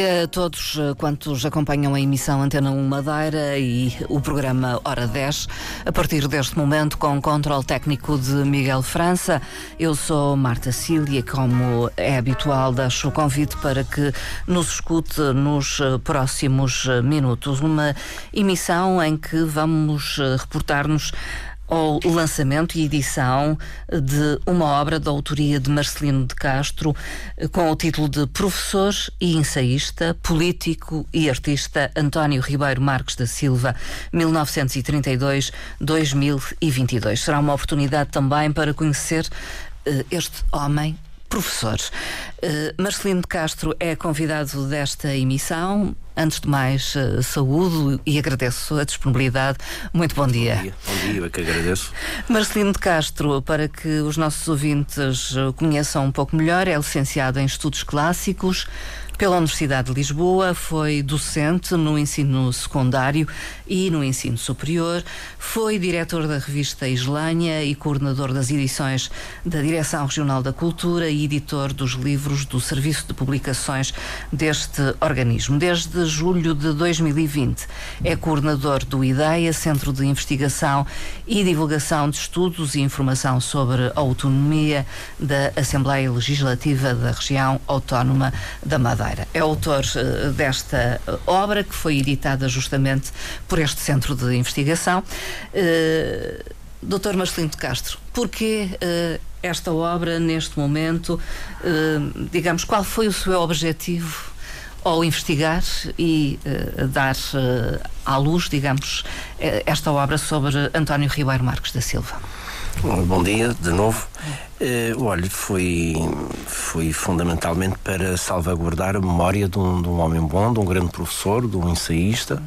dia a todos eh, quantos acompanham a emissão Antena 1 Madeira e o programa Hora 10. A partir deste momento, com o controle técnico de Miguel França, eu sou Marta Cília, como é habitual, deixo o convite para que nos escute nos eh, próximos eh, minutos. Uma emissão em que vamos reportar-nos ao lançamento e edição de uma obra da autoria de Marcelino de Castro com o título de Professor e Ensaísta, Político e Artista António Ribeiro Marques da Silva, 1932-2022. Será uma oportunidade também para conhecer uh, este homem professor. Uh, Marcelino de Castro é convidado desta emissão. Antes de mais, uh, saúdo e agradeço a disponibilidade. Muito bom dia. Bom dia, bom dia eu é que agradeço. Marcelino de Castro, para que os nossos ouvintes o conheçam um pouco melhor, é licenciado em Estudos Clássicos, pela Universidade de Lisboa, foi docente no ensino secundário e no ensino superior, foi diretor da revista Islânia e coordenador das edições da Direção Regional da Cultura e editor dos livros do Serviço de Publicações deste organismo. Desde julho de 2020 é coordenador do IDEIA, Centro de Investigação e Divulgação de Estudos e Informação sobre a Autonomia da Assembleia Legislativa da Região Autónoma da Madeira. É autor uh, desta obra que foi editada justamente por este centro de investigação. Uh, Doutor Marcelino de Castro, porquê uh, esta obra neste momento? Uh, digamos, qual foi o seu objetivo ao investigar e uh, dar à luz, digamos, esta obra sobre António Ribeiro Marques da Silva? Bom dia, de novo. Uh, olha, foi, foi fundamentalmente para salvaguardar a memória de um, de um homem bom, de um grande professor, de um ensaísta.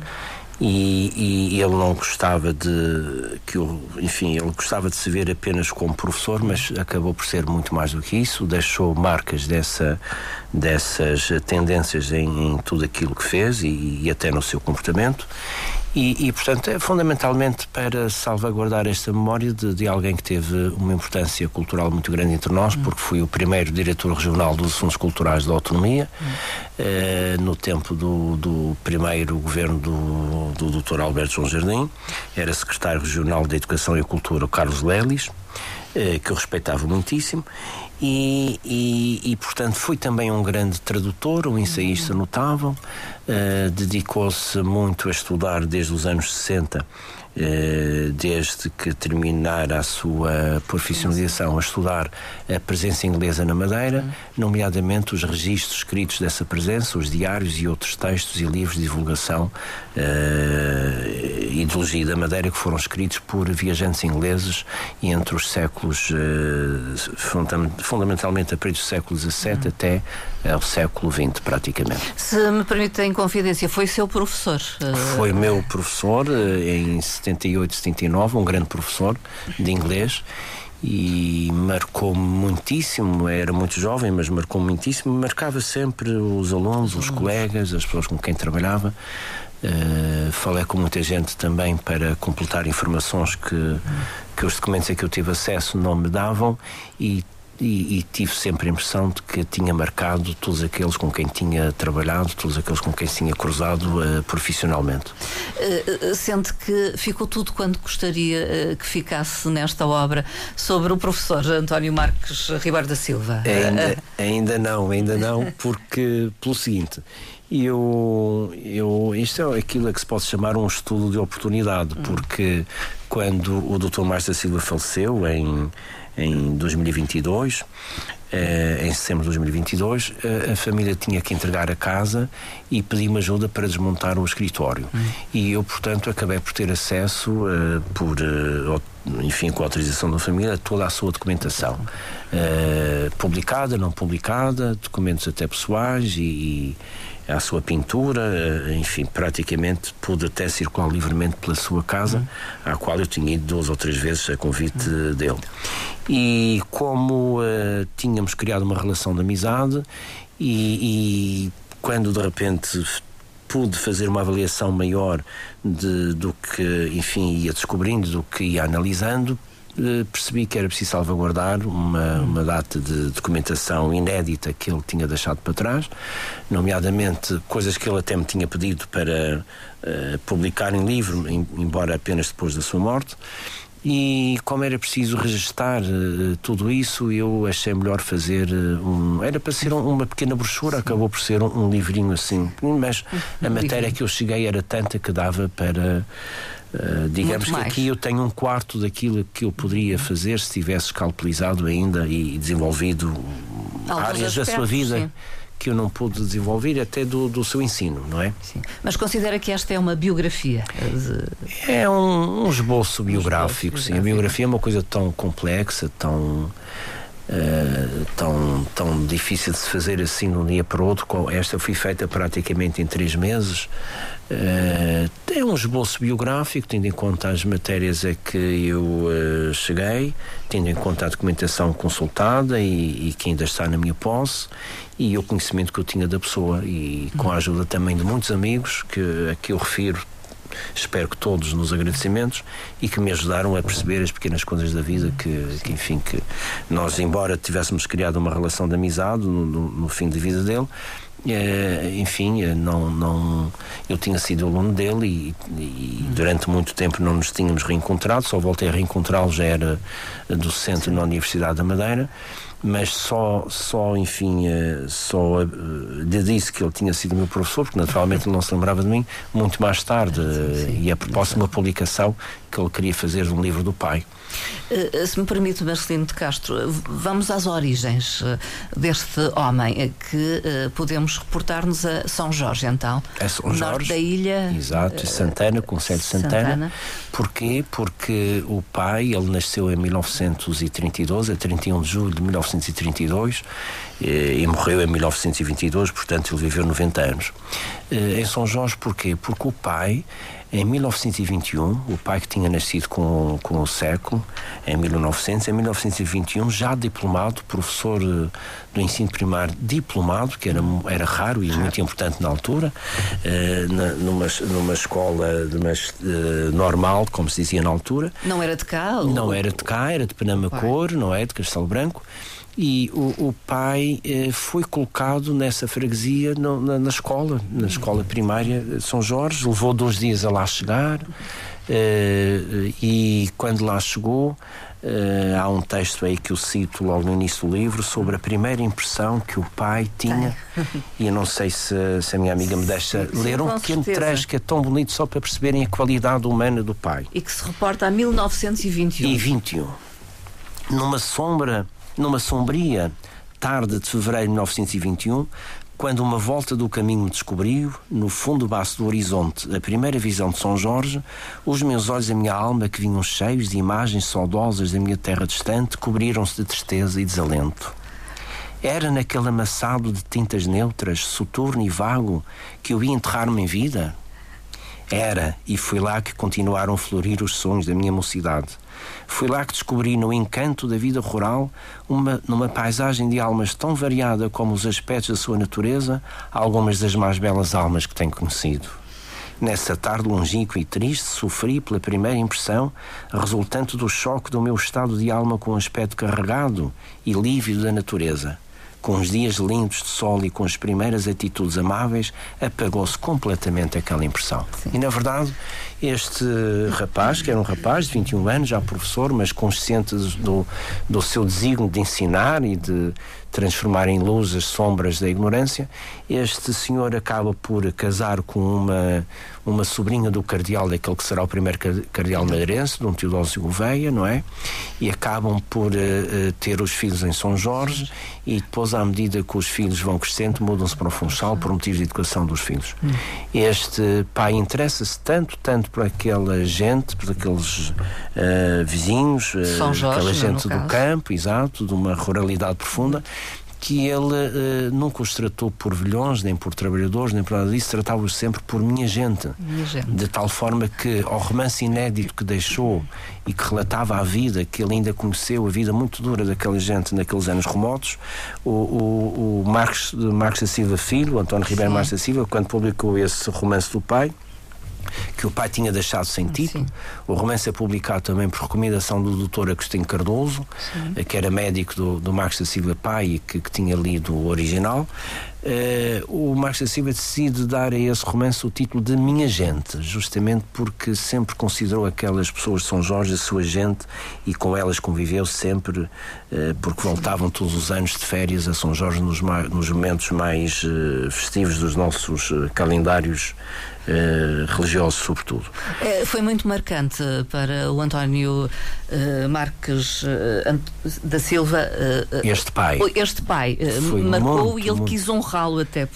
E, e, ele não gostava de que eu, enfim, ele gostava de se ver apenas como professor, mas acabou por ser muito mais do que isso, deixou marcas dessa dessas tendências em, em tudo aquilo que fez e, e até no seu comportamento e, e, portanto, é fundamentalmente para salvaguardar esta memória de, de, alguém que teve uma importância cultural muito grande entre nós, porque foi o primeiro diretor regional dos Assuntos Culturais da Autonomia, eh, no tempo do, do, primeiro governo do, do Dr. Alberto João Jardim, era secretário regional da Educação e Cultura, Carlos Lelis. Eh, que eu respeitava muitíssimo, e, e, e, portanto foi também um grande tradutor, um ensaísta notável, uh, dedicou-se muito a estudar desde os anos 60 eh, desde que terminara a sua profissionalização a estudar a presença inglesa na Madeira, nomeadamente os registros escritos dessa presença, os diários e outros textos e livros de divulgação uh, ideologia da Madeira que foram escritos por viajantes ingleses entre os séculos uh, fundamentalmente a partir do século XVII uhum. até ao século XX praticamente. Se me permitem confidência, foi seu professor? Foi meu professor em 78, 79, um grande professor de inglês e marcou-me muitíssimo. Era muito jovem, mas marcou muitíssimo. Marcava sempre os alunos, os colegas, as pessoas com quem trabalhava. Uh, falei com muita gente também para completar informações que, que os documentos a que eu tive acesso não me davam e e, e, tive sempre a impressão de que tinha marcado todos aqueles com quem tinha trabalhado, todos aqueles com quem tinha cruzado uh, profissionalmente. Uh, sente que ficou tudo quanto gostaria uh, que ficasse nesta obra sobre o professor António Marques Ribeiro da Silva? Ainda, ainda não, ainda não, porque, pelo seguinte, eu, eu, isto é aquilo a que se pode chamar um estudo de oportunidade, porque quando o Dr. Da Silva faleceu em em 2022. Uh, em setembro de 2022, uh, eh, a família tinha que entregar a casa e pedi-me ajuda para desmontar o escritório. Hum. E eu, portanto, acabei por ter acesso, uh, por, enfim, com a autorização da família, a toda a sua documentação. publicada, não publicada, documentos até pessoais e, e à sua pintura, enfim, praticamente pude até circular livremente pela sua casa, uhum. à qual eu tinha ido duas ou três vezes a convite uhum. dele. E como uh, tínhamos criado uma relação de amizade, e, e quando de repente pude fazer uma avaliação maior de, do que, enfim, ia descobrindo, do que ia analisando, eh, percebi que era preciso salvaguardar uma, uma data de documentação inédita que ele tinha deixado para trás, nomeadamente coisas que ele até me tinha pedido para uh, publicar em livro, em, embora apenas depois da sua morte. E como era preciso registar uh, tudo isso, eu achei melhor fazer uh, um. Era para ser um, uma pequena brochura, Sim. acabou por ser um, um livrinho assim. Mas a matéria que eu cheguei era tanta que dava para. Uh, digamos que aqui eu tenho um quarto daquilo que eu poderia fazer se tivesse escalpelizado ainda e desenvolvido Alguns áreas aspectos, da sua vida. Sim que eu não pude desenvolver até do, do seu ensino, não é? Sim. Mas considera que esta é uma biografia? De... É um, um esboço biográfico, um esboço sim. A biografia é uma coisa tão complexa, tão. Uh, tão, tão difícil de se fazer assim de um dia para o outro. Esta foi feita praticamente em três meses. Uh, é um esboço biográfico, tendo em conta as matérias a que eu uh, cheguei, tendo em conta a documentação consultada e, e, que ainda está na minha posse e o conhecimento que eu tinha da pessoa e com a ajuda também de muitos amigos que a que eu refiro espero que todos nos agradecimentos e que me ajudaram a perceber as pequenas coisas da vida que, que enfim que nós embora tivéssemos criado uma relação de amizade no, no, no fim de vida dele enfim, eh, não, não, eu tinha sido aluno dele e, e, durante muito tempo não nos tínhamos reencontrado, só voltei a reencontrá-lo, já era docente na Universidade da Madeira mas só, só enfim, eh, só lhe disse que ele tinha sido meu professor, porque naturalmente ele não se lembrava de mim, muito mais tarde, e a propósito de uma publicação que ele queria fazer de um livro do pai. Uh, se me permite, Marcelino de Castro, vamos às origens deste homem, que podemos reportar-nos a São Jorge, então. É São Jorge. Norte da ilha. Exato, Santana, Conselho de Santana. Santana. Porquê? Porque o pai, ele nasceu em 1932, a 31 de julho de 1932, e morreu em 1922, portanto ele viveu 90 anos. Em São Jorge, porquê? Porque o pai em 1921, o pai que tinha nascido com, com o século, em 1900, em 1921, já diplomado, professor eh, do ensino primário diplomado, que era, era raro e muito importante na altura, eh, numa, numa escola mas, eh, normal, como se dizia na altura. Não era de cá? Ou... Não era de cá, era de Penamacor, não é? De Castelo Branco e o, o pai eh, foi colocado nessa freguesia no, na, na, escola, na escola primária de São Jorge, levou dois dias a lá chegar eh, e quando lá chegou eh, há um texto aí que eu cito logo no início do livro sobre a primeira impressão que o pai tinha e eu não sei se, se a minha amiga me deixa sim, ler um pequeno trecho que é tão bonito só para perceberem a qualidade humana do pai. E que se reporta a 1921. E 21. Numa sombra numa sombria tarde de fevereiro de 1921, quando uma volta do caminho me descobriu, no fundo baço do horizonte, a primeira visão de São Jorge, os meus olhos e a minha alma, que vinham cheios de imagens saudosas da minha terra distante, cobriram-se de tristeza e desalento. Era naquele amassado de tintas neutras, soturno e vago, que eu ia enterrar-me em vida? Era, e foi lá que continuaram a florir os sonhos da minha mocidade. Foi lá que descobri no encanto da vida rural, uma, numa paisagem de almas tão variada como os aspectos da sua natureza, algumas das mais belas almas que tenho conhecido. Nessa tarde longínqua e triste, sofri pela primeira impressão, resultante do choque do meu estado de alma com o aspecto carregado e lívido da natureza. Com os dias lindos de sol e com as primeiras atitudes amáveis, apagou-se completamente aquela impressão. Sim. E, na verdade, este rapaz, que era um rapaz de 21 anos, já professor, mas consciente do, do seu desígnio de ensinar e de transformar em luz as sombras da ignorância, este senhor acaba por casar com uma, uma sobrinha do cardeal, daquele que será o primeiro cardeal madeirense, Dom Teodósio Gouveia, não é? E acabam por uh, ter os filhos em São Jorge e depois, à medida que os filhos vão crescendo, mudam-se para o Funchal por motivos de educação dos filhos. Hum. Este pai interessa-se tanto, tanto por aquela gente, por aqueles uh, vizinhos, uh, Jorge, aquela gente do campo, exato, de uma ruralidade profunda, que ele uh, nunca os tratou por velhões, nem por trabalhadores, nem por nada disso, tratava-os sempre por minha gente. minha gente. De tal forma que ao romance inédito que deixou e que relatava a vida, que ele ainda conheceu, a vida muito dura daquela gente naqueles anos remotos, o, o, o Marcos, Marcos da Silva Filho, António Ribeiro Marcos da Silva, quando publicou esse romance do pai, que o pai tinha deixado sem título. Sim. O romance é publicado também por recomendação do Dr. Agostinho Cardoso, Sim. que era médico do, do Marcos da Silva Pai e que, que tinha lido o original. Uh, o Marcos da Silva decide dar a esse romance o título de Minha Gente, justamente porque sempre considerou aquelas pessoas de São Jorge a sua gente e com elas conviveu sempre, uh, porque voltavam todos os anos de férias a São Jorge nos, nos momentos mais uh, festivos dos nossos calendários religiosos, sobretudo. É, foi muito marcante para o António Marques da Silva. este pai. Este pai marcou muito, e ele muito... quis honrá-lo até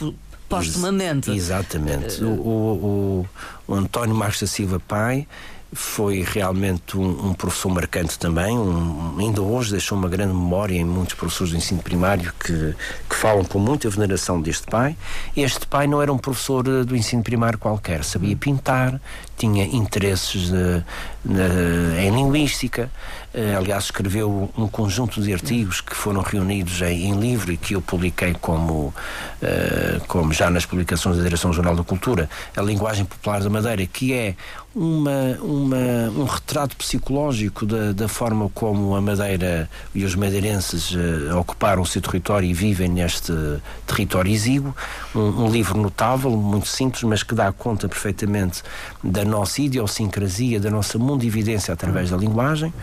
postumamente. Exatamente. Uh, o, o, o, o António Marcos da Silva Pai foi realmente um, um, professor marcante também. Um, ainda hoje deixou uma grande memória em muitos professores do ensino primário que, que falam com muita veneração deste pai. Este pai não era um professor eh, do ensino primário qualquer, sabia pintar, tinha interesses de, de, em linguística. Uh, aliás, escreveu um conjunto de artigos que foram reunidos em, em livro e que eu publiquei como, uh, como já nas publicações da Direção Jornal da Cultura, A Linguagem Popular da Madeira, que é uma, uma, um retrato psicológico da, da forma como a Madeira e os madeirenses uh, ocuparam o seu território e vivem neste território exíguo. Um, um livro notável, muito simples, mas que dá conta perfeitamente da nossa idiosincrasia, da nossa mundividência através da linguagem.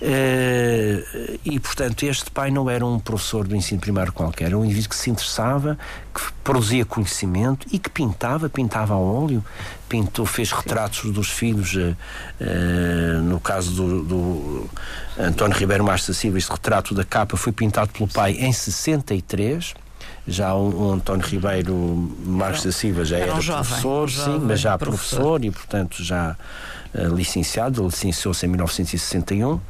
Uh, e, portanto, este pai não era um professor do ensino primário qualquer, era um indivíduo que se interessava, que produzia conhecimento e que pintava, pintava a óleo, pintou, fez retratos dos filhos, uh, uh, no caso do, do António Ribeiro Márcio Silva, este retrato da capa foi pintado pelo pai em 63 já o, o António Ribeiro Marques da Silva já era, era um professor, jovem, sim, mas já professor. professor. e, portanto, já uh, licenciado, ele licenciou-se em 1961.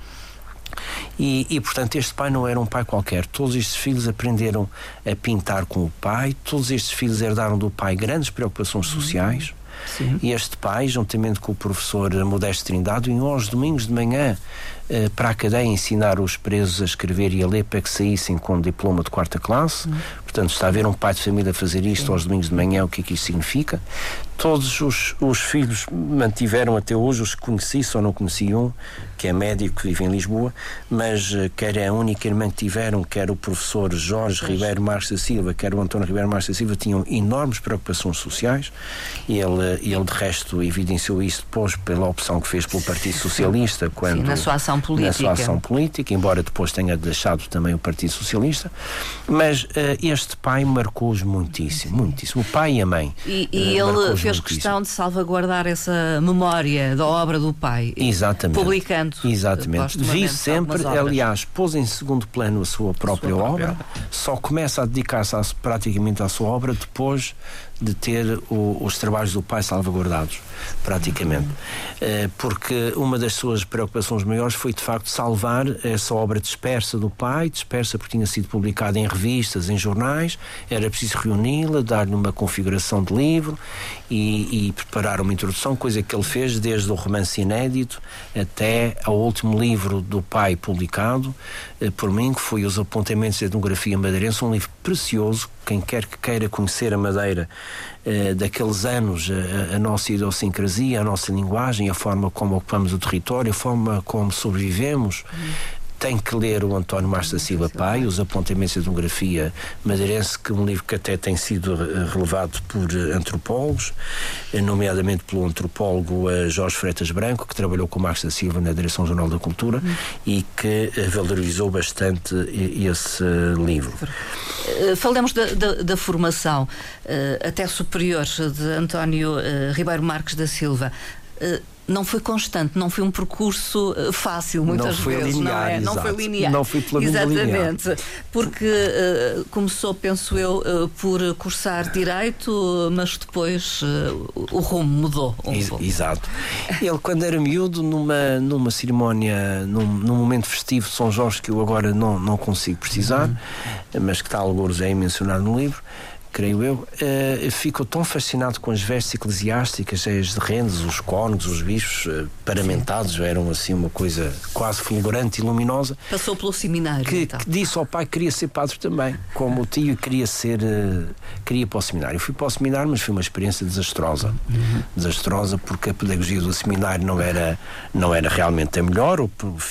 E, e, portanto, este pai não era um pai qualquer. Todos estes filhos aprenderam a pintar com o pai, todos estes filhos herdaram do pai grandes preocupações sociais. Sim. E este pai, juntamente com o professor Modesto Trindade, iam aos domingos de manhã eh, para a cadeia ensinar os presos a escrever e a ler para que saíssem com diploma de quarta classe. Hum. Portanto, está a ver um pai de família fazer isto aos domingos de manhã, o que é que isso significa? Todos os, os filhos mantiveram até hoje, os que conheci, só não conheci um, que é médico, que vive em Lisboa, mas uh, quer a única irmã que tiveram, quer o professor Jorge. Ribeiro Marques da Silva, quer o António Ribeiro Marques da Silva, tinham enormes preocupações sociais e ele, ele de resto evidenciou isso depois pela opção que fez pelo Partido Socialista quando, Sim, na sua ação política. Na sua ação política, embora depois tenha deixado também o Partido Socialista, mas uh, este pai marcou-os muitíssimo, muitíssimo, o pai e a mãe. E, e uh, ele fez questão de salvaguardar essa memória da obra do pai. Exatamente. Publicando Exatamente. Vi sempre, aliás, pôs em segundo plano a sua própria, sua própria obra, só começa a dedicar-se praticamente à sua obra depois de ter o, os trabalhos do pai salvaguardados, praticamente. Uh, porque uma das suas preocupações maiores foi, de facto, salvar essa obra dispersa do pai, dispersa porque tinha sido publicada em revistas, em jornais, era preciso reuni-la, dar-lhe uma configuração de livro e, e, preparar uma introdução, coisa que ele fez desde o romance inédito até ao último livro do pai publicado uh, por mim, que foi Os Apontamentos de Etnografia Madeirense, um livro precioso quem quer que queira conhecer a Madeira eh, daqueles anos, a, a, nossa idiosincrasia, a nossa linguagem, a forma como ocupamos o território, a forma como sobrevivemos, tem que ler o António Marques da Silva Pai, Os Apontamentos de Etnografia Madeirense, que é um livro que até tem sido eh, relevado por eh, antropólogos, eh, nomeadamente pelo antropólogo Jorge Freitas Branco, que trabalhou com Marques da Silva na Direção Jornal da Cultura uhum. e que valorizou bastante esse livro. Falamos da, da, da formação até superior de António Ribeiro Marques da Silva não foi constante, não foi um percurso eh, fácil muitas não vezes, linear, não é? Exato. Não foi linear. Não foi pela Exatamente. Linear. Porque uh, começou, penso eu, uh, por cursar direito, mas depois uh, o rumo mudou. Um Ex exato. Ele, quando era miúdo, numa, numa cerimónia, num, num, momento festivo de São Jorge, que eu agora não, não consigo precisar, uhum. mas que está alguns é mencionado no livro creio eu, uh, ficou tão fascinado com as vestes eclesiásticas, as de rendes, os cônegos, os bichos uh, paramentados, eram assim uma coisa quase fulgurante e luminosa. Passou pelo seminário. Que, então. que disse ao pai que queria ser padre também, como o tio queria ser, uh, queria ir para o seminário. Eu fui para o seminário, mas foi uma experiência desastrosa. Uhum. Desastrosa porque a pedagogia do seminário não era, não era realmente a melhor, o,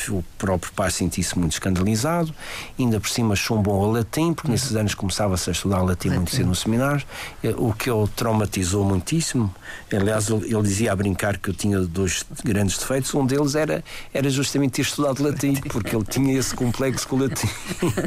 o próprio pai sentia-se muito escandalizado, ainda por cima chumbou ao latim, porque uhum. nesses anos começava-se a estudar latim muito cedo nos seminários, eh, o que o traumatizou muitíssimo. Aliás, ele dizia a brincar que eu tinha dois grandes defeitos. Um deles era, era justamente ter estudado latim, porque ele tinha esse complexo com o latim.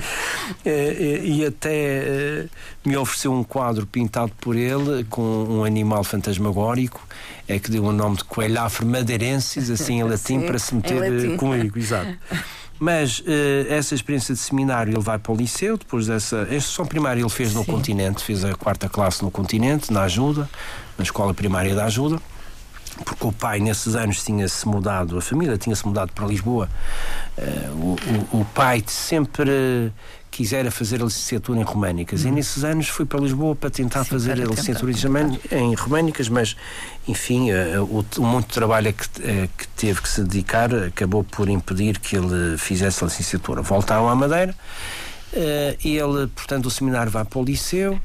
Eh, eh, e até me ofereceu um quadro pintado por ele com um animal fantasmagórico é que deu o nome de Coelhafre Madeirensis, assim em latim, Sim, para se meter comigo, exato. Mas uh, essa experiência de seminário ele vai para o liceu, depois dessa. Este som primário ele fez no Sim. continente, fez a quarta classe no continente, na ajuda, na escola primária da ajuda porque o pai nesses anos tinha-se mudado, a família tinha-se mudado para Lisboa. Uh, o, o, o, pai sempre quisera fazer a licenciatura em Românicas hum. e nesses anos fui para Lisboa para tentar Sim, fazer para a licenciatura em Românicas, mas enfim, uh, o, o, muito trabalho que, uh, que teve que se dedicar acabou por impedir que ele fizesse a licenciatura. Voltaram à Madeira. Uh, ele, portanto, o seminário vai para o liceu,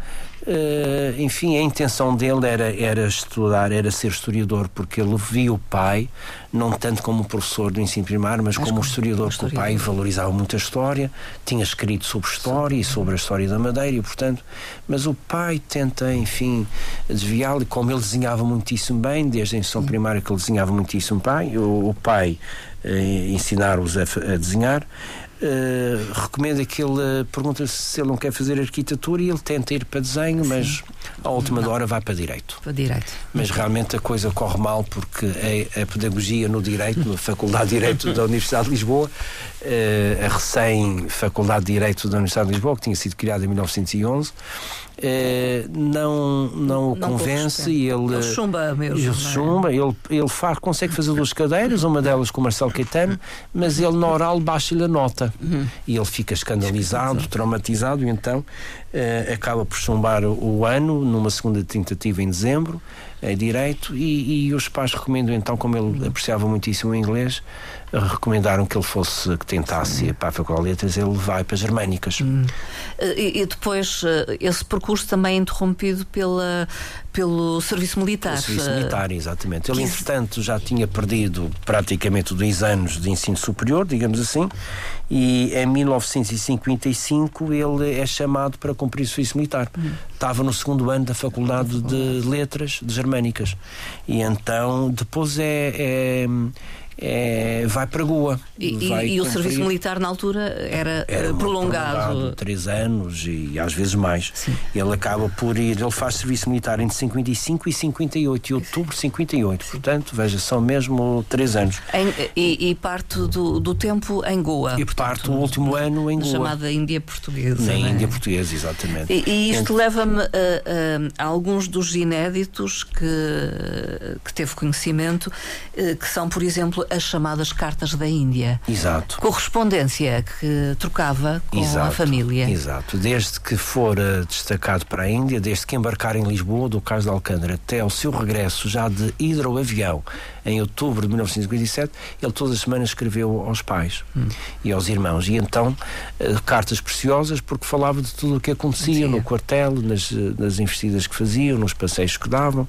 Uh, enfim, a intenção dele era, era estudar, era ser historiador, porque ele via o pai, não tanto como professor do ensino primário, mas, mas como, como historiador, porque o pai valorizava muito a história, tinha escrito sobre história e sobre a história da Madeira, e portanto, mas o pai tenta, enfim, desviá-lo, e como ele desenhava muitíssimo bem, desde a instrução primária que ele desenhava muitíssimo bem, o, o pai uh, ensinar-os a, a desenhar. Uh, recomenda que ele uh, pergunta se ele não quer fazer arquitetura e ele tenta ir para desenho, Sim. mas à última não. hora vai para direito. Para direito. Mas realmente a coisa corre mal porque a, a pedagogia no direito, na Faculdade de Direito da Universidade de Lisboa, uh, a recém-Faculdade de Direito da Universidade de Lisboa, que tinha sido criada em 1911, eh, não, não o não convence e ele, ele chumba mesmo. Ele é? chumba, ele, ele faz, consegue fazer duas cadeiras, uma delas com o Marcelo Caetano, mas ele na oral baixa-lhe a nota uhum. e ele fica escandalizado, traumatizado, e então uh, acaba por chumbar o ano numa segunda tentativa em dezembro é direito e, e, os pais recomendam então, como ele apreciava muitíssimo o inglês, recomendaram que ele fosse, que tentasse ir para a Faculdade de Letras, ele vai para as Germânicas. Hum. E, e, depois eh, esse percurso também é interrompido pela, pelo serviço militar. Pelo serviço militar, exatamente. Ele, entretanto, já tinha perdido praticamente dois anos de ensino superior, digamos assim, e em 1955 ele é chamado para cumprir o serviço militar. Hum. Estava no segundo ano da Faculdade de Letras de Germânicas. E então, depois é, é é, vai para Goa. E, vai e o serviço militar na altura era, era prolongado. prolongado. Três anos e às vezes mais. Sim. Ele acaba por ir, ele faz serviço militar entre 55 e 58, e outubro de 58. Sim. Portanto, veja, são mesmo três anos. Em, e, e, parte do, do tempo em Goa. E portanto, parte o último ano em Goa. Chamada Índia Portuguesa. Na é? Índia Portuguesa, exatamente. E, e isto leva-me a, a, a, alguns dos inéditos que, que teve conhecimento, eh, que são, por exemplo, as chamadas cartas da Índia. Exato. Correspondência que trocava com exato, a família. Exato. Desde que for destacado para a Índia, desde que embarcar em Lisboa, do Cais de Alcântara, até o seu regresso já de hidroavião em outubro de 1957, ele todas as semanas escreveu aos pais hum. e aos irmãos. E então, eh, cartas preciosas, porque falava de tudo o que acontecia no quartel, nas, nas investidas que faziam, nos passeios que davam.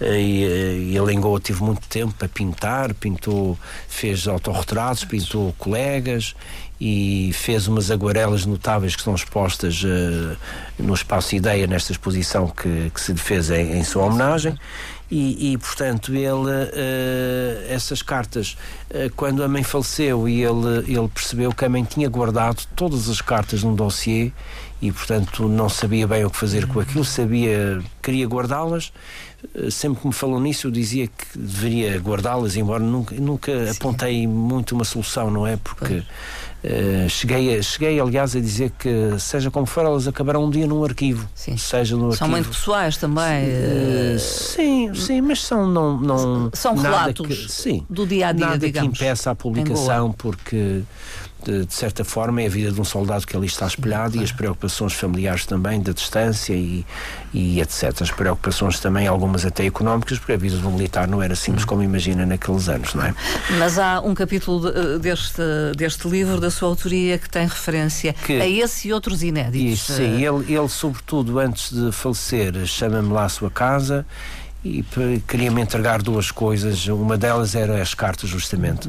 Eh, e, eh, e ele em Goa teve muito tempo para pintar, pintou, fez autorretratos, pintou colegas e fez umas aguarelas notáveis que são expostas uh, no Espaço Ideia, nesta exposição que, que se fez em, em sua homenagem. E, e, portanto ele uh, essas cartas uh, quando a mãe faleceu e ele ele percebeu que a mãe tinha guardado todas as cartas num dossiê e portanto não sabia bem o que fazer com aquilo sabia queria guardá-las sempre que me falou nisso eu dizia que deveria guardá-las embora nunca nunca apontei muito uma solução não é porque Uh, cheguei, cheguei, aliás, a dizer que, seja como for, elas acabarão um dia num arquivo. Sim. Seja no são arquivo. muito pessoais também. Uh, sim, sim, mas são não, não são relatos que, sim, do dia a dia, nada digamos, que impeça a publicação, porque de, de, certa forma, é a vida de um soldado que ali está espelhado e as preocupações familiares também, da distância e, e etc. As preocupações também, algumas até económicas, porque a vida do militar não era simples como imagina naqueles anos, não é? Mas há um capítulo de, deste, deste livro, da sua autoria, que tem referência que, a esse e outros inéditos. Isso, sim, ele, ele, sobretudo, antes de falecer, chama-me lá à sua casa e queria-me entregar duas coisas. Uma delas era as cartas, justamente.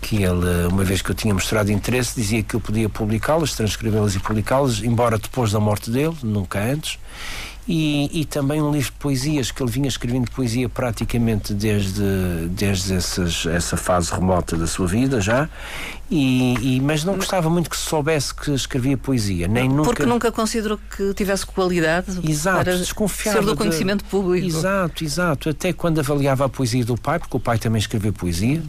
Que ele, uma vez que eu tinha mostrado interesse, dizia que eu podia publicá-las, transcrevê-las e publicá-las, embora depois da morte dele, nunca antes. E, e, também um livro de poesias, que ele vinha escrevendo poesia praticamente desde, desde essas, essa fase remota da sua vida já, e, e, mas não gostava muito que se soubesse que escrevia poesia, nem nunca... Porque nunca considerou que tivesse qualidade exato, para desconfiava ser do conhecimento de... público. Exato, exato. Até quando avaliava a poesia do pai, porque o pai também escreveu poesia,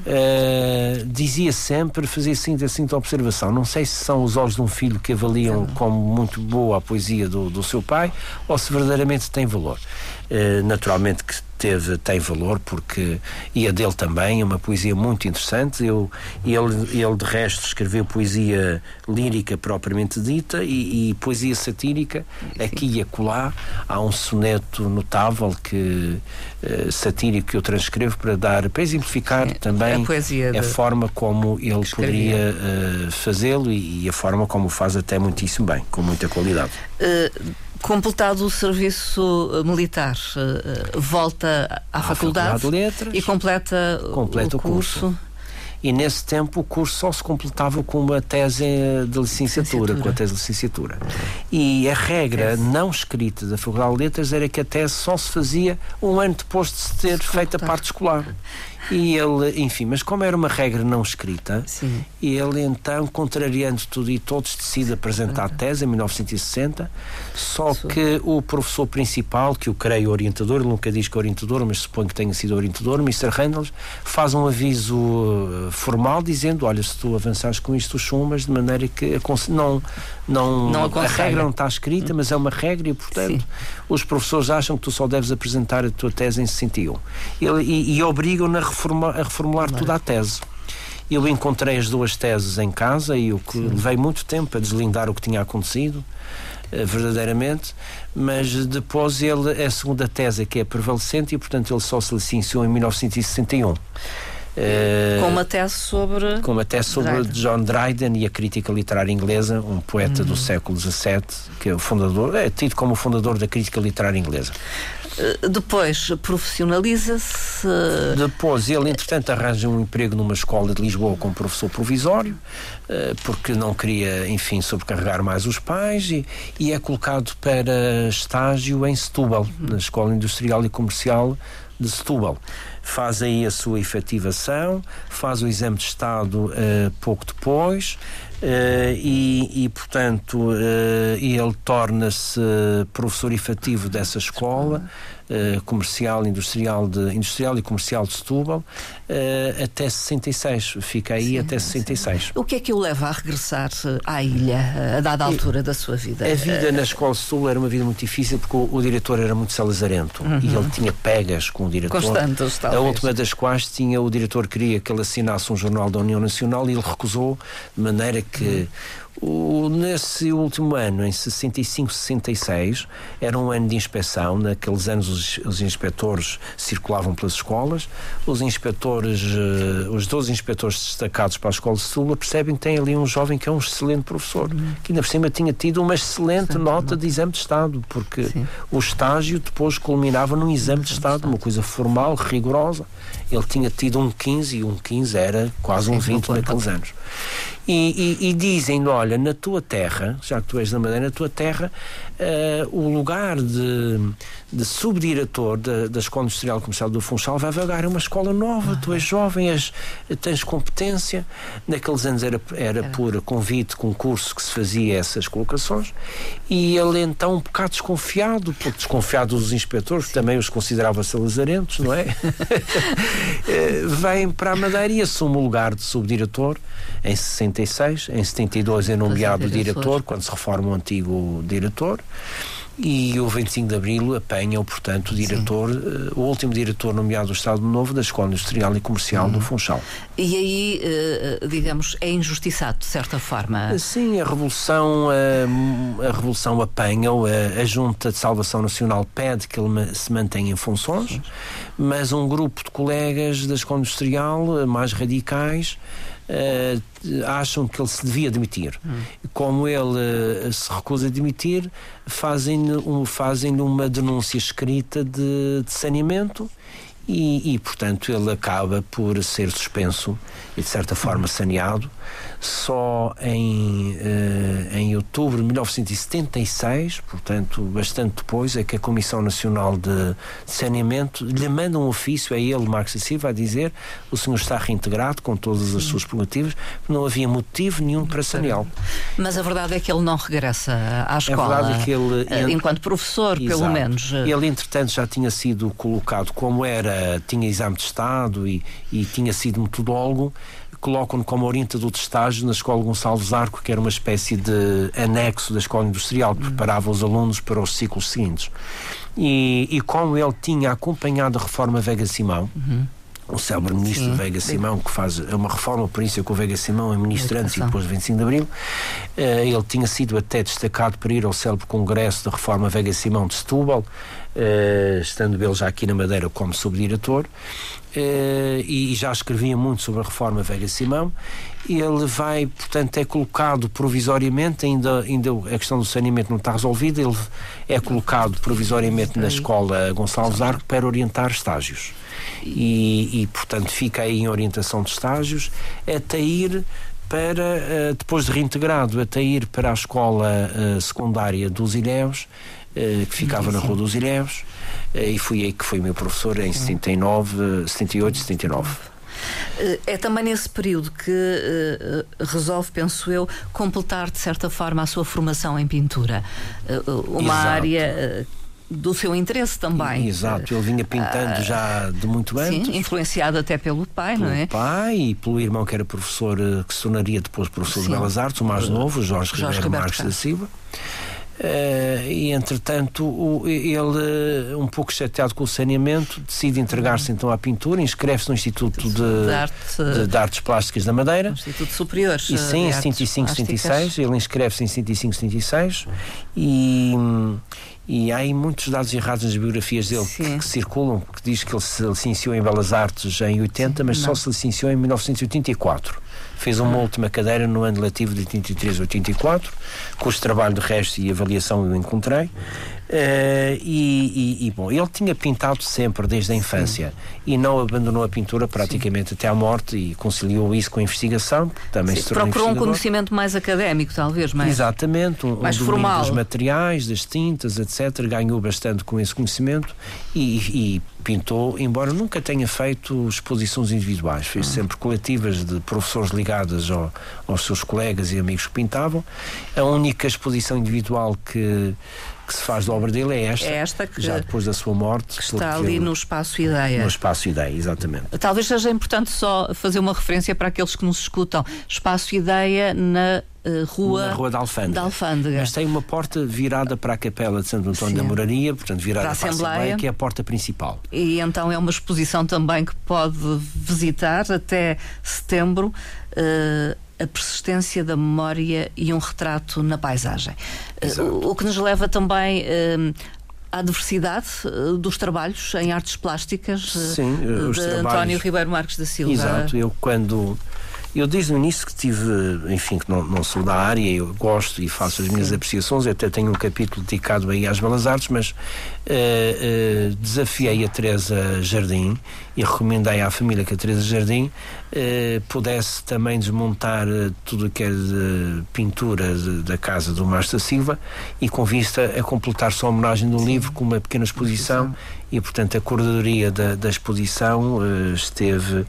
uh, dizia sempre, fazia assim, assim de observação. Não sei se são os olhos de um filho que avaliam como muito boa a poesia do, do seu pai ou se verdadeiramente tem valor. Uh, naturalmente que teve, tem valor porque e a dele também, é uma poesia muito interessante. Eu, ele, ele de resto escreveu poesia lírica propriamente dita e, e poesia satírica aqui e acolá. Há um soneto notável que uh, satírico que eu transcrevo para dar para exemplificar Sim, também a, a forma como ele poderia uh, fazê-lo e, e, a forma como o faz até muitíssimo bem, com muita qualidade. Uh completado o serviço eh, militar, uh, volta à, à faculdade, faculdade, de Letras, e completa, completa o, curso. curso. E nesse tempo o curso só se completava com uma tese de licenciatura, licenciatura. com a tese de licenciatura. E a regra não escrita da Faculdade de Letras era que a tese só se fazia um ano depois de se ter se feito a parte escolar. E ele, enfim, mas como era uma regra não escrita, Sim. ele então, contrariando tudo e todos, decide apresentar a tese em 1960. Só que o professor principal, que eu creio orientador, ele nunca diz que é orientador, mas suponho que tenha sido orientador, Mr. Randall, faz um aviso uh, formal dizendo: Olha, se tu avançares com isto, chumas, de maneira que não, não, não a regra não está escrita, mas é uma regra e, portanto, Sim. os professores acham que tu só deves apresentar a tua tese em 61. Ele, e, e obrigam-na a reformular, a reformular toda a tese. Eu encontrei as duas teses em casa e o que Sim. levei muito tempo a deslindar o que tinha acontecido, eh, verdadeiramente, mas depois ele, é a segunda tese que é prevalecente e, portanto, ele só se licenciou em 1961. Uh, com uma tese sobre. Com uma tese sobre Dryden. John Dryden e a crítica literária inglesa, um poeta uhum. do século XVII, que é o fundador, é tido como o fundador da crítica literária inglesa. Uh, depois profissionaliza-se. Depois ele, entretanto, arranja um emprego numa escola de Lisboa como professor provisório, uh, porque não queria, enfim, sobrecarregar mais os pais, e, e é colocado para estágio em Setúbal, uhum. na Escola Industrial e Comercial de Setúbal. Faz aí a sua efetivação, faz o exame de Estado uh, pouco depois uh, e, e, portanto, uh, ele torna-se professor efetivo dessa escola uh, comercial, industrial, de, industrial e comercial de Setúbal uh, até 66. Fica aí sim, até 66. Sim. O que é que o leva a regressar eh, à ilha a dada altura e, da sua vida? A vida na Escola de Sul era uma vida muito difícil porque o, o diretor era muito salazarento uhum. e ele tinha pegas com o diretor. Constantes, talvez. A última das quais tinha o diretor queria que ele assinasse um jornal da União Nacional e ele recusou de maneira que uhum o, nesse último ano, em 65, 66, era um ano de inspeção. Naqueles anos, os, os inspectores circulavam pelas escolas. Os inspectores, uh, os 12 inspectores destacados para a Escola de Sula percebem que tem ali um jovem que é um excelente professor, uhum. que ainda por cima tinha tido uma excelente Sim, nota de exame de Estado, porque Sim. o estágio depois culminava num exame de Estado, uma coisa formal, rigorosa. Ele tinha tido um 15 e um 15 era quase um 20 naqueles anos. E, e, e dizem olha, na tua terra, já que tu és da Madeira, na tua terra, uh, o lugar de, de subdiretor da, da Escola Industrial Comercial do Funchal vai vagar uma escola nova, tu és jovem, és, tens competência. Naqueles anos era, era por convite, concurso que se fazia essas colocações, e ele então um bocado desconfiado, porque desconfiado dos inspectores, que também os considerava salazarentos, não é? Eh, vem para a Madeira e assume o lugar de subdiretor em 66, em 72 é nomeado diretor, quando se reforma o antigo diretor e o 25 de Abril apanha-o, portanto, o diretor, uh, o último diretor nomeado do Estado Novo da Escola Industrial e Comercial uhum. do Funchal. E aí, uh, digamos, é injustiçado, de certa forma? Sim, a Revolução, a Revolução apanha-o, a, a, Junta de Salvação Nacional pede que ele se mantenha em funções, mas um grupo de colegas da Escola Industrial, mais radicais, Uh, acham que ele se devia demitir. Hum. Como ele uh, se recusa a demitir, fazem, um, fazem uma denúncia escrita de, de saneamento e, e, portanto, ele acaba por ser suspenso e, de certa forma, saneado. Só em, uh, em outubro de 1976, portanto, bastante depois, é que a Comissão Nacional de Saneamento lhe manda um ofício a ele, Marcos Silva, a dizer o senhor está reintegrado com todas as suas prerrogativas, não havia motivo nenhum para saneá-lo. Mas a verdade é que ele não regressa à escola. A verdade é que ele. Eh, enquanto professor, Exato. pelo menos. Ele, entretanto, já tinha sido colocado como era, tinha exame de Estado e, e tinha sido metodólogo colocam-no como orientador de estágio na Escola Gonçalves Arco, que era uma espécie de anexo da Escola Industrial, que preparava os alunos para os ciclos seguintes. E, e como ele tinha acompanhado a reforma Vega Simão, uhum o célebre ministro Sim. Veiga Simão, que faz uma reforma, por isso é que o Veiga Simão é ministro antes e depois de 25 de Abril. Eh, ele tinha sido até destacado para ir ao célebre congresso da reforma Veiga Simão de Setúbal, eh, estando ele já aqui na Madeira como subdiretor, e já escrevia muito sobre a reforma Veiga Simão. Ele vai, portanto, é colocado provisoriamente, ainda, ainda a questão do saneamento não está resolvida, ele é colocado provisoriamente na escola Gonçalves Arco para orientar estágios e, e portanto fica aí em orientação de estágios até ir para, eh, depois de reintegrado, até ir para a escola eh, secundária dos Ilhéus, eh, que ficava na Rua dos Ilhéus, e fui aí que foi meu professor em 79, 78, 79. É também nesse período que uh, resolve, penso eu, completar de certa forma a sua formação em pintura. Uh, uma Exato. área uh, do seu interesse também. Exato, ele vinha pintando uh, já de muito antes. Sim, influenciado até pelo pai, pelo não é? Pelo pai e pelo irmão que era professor, eh, que se tornaria depois professor sim. de Belas Artes, o mais novo, Jorge, Jorge Ribeiro Marques da Silva. Uh, e entretanto o, ele um pouco chateado com o saneamento decide entregar-se então à pintura inscreve-se no Instituto de, de, Arte, de, de, Artes Plásticas da Madeira Instituto Superior e sim, em 75, 76 ele inscreve-se em 75, 76 e e há aí muitos dados errados nas biografias dele que, que, circulam, que diz que ele se licenciou em Belas Artes em 80, Sim, mas não. só se licenciou em 1984. Fez uma ah. última cadeira no ano letivo de 83 a 84, cujo trabalho de resto e avaliação eu encontrei. Uh, e, e, e, bom, ele tinha pintado sempre desde a infância Sim. e não abandonou a pintura praticamente Sim. até à morte e conciliou isso com a investigação. Também Sim, se procurou um conhecimento mais académico, talvez, mais Exatamente, um, mais um formal. dos materiais, das tintas, etc. Ganhou bastante com esse conhecimento e, e pintou, embora nunca tenha feito exposições individuais, fez ah. sempre coletivas de professores ligados ao, aos seus colegas e amigos que pintavam. A única exposição individual que que se faz da obra dele é esta, é esta que, já depois da sua morte. Que está ali no Espaço Ideia. No Espaço Ideia, exatamente. Talvez seja importante só fazer uma referência para aqueles que nos escutam. Espaço Ideia na Uh, rua, na Rua da Alfândega. da Alfândega. Mas tem uma porta virada para a Capela de Santo António Sim. da Moraria, portanto, virada para a, para a Assembleia, Assembleia, que é a porta principal. E então é uma exposição também que pode visitar até setembro. Uh, a persistência da memória e um retrato na paisagem. Uh, o que nos leva também uh, à diversidade dos trabalhos em artes plásticas Sim, de. António Ribeiro Marques da Silva. Exato, eu quando eu desde o início que tive, enfim, que não, não sou da área, eu gosto e faço as minhas apreciações, eu até tenho um capítulo dedicado aí às belas artes, mas uh, uh, desafiei a Teresa Jardim e recomendei à família que a Teresa Jardim uh, pudesse também desmontar tudo o que é de pintura de, da casa do Márcio Silva e com vista a completar sua homenagem do livro com uma pequena exposição e, portanto, a coordenadoria da, da exposição esteve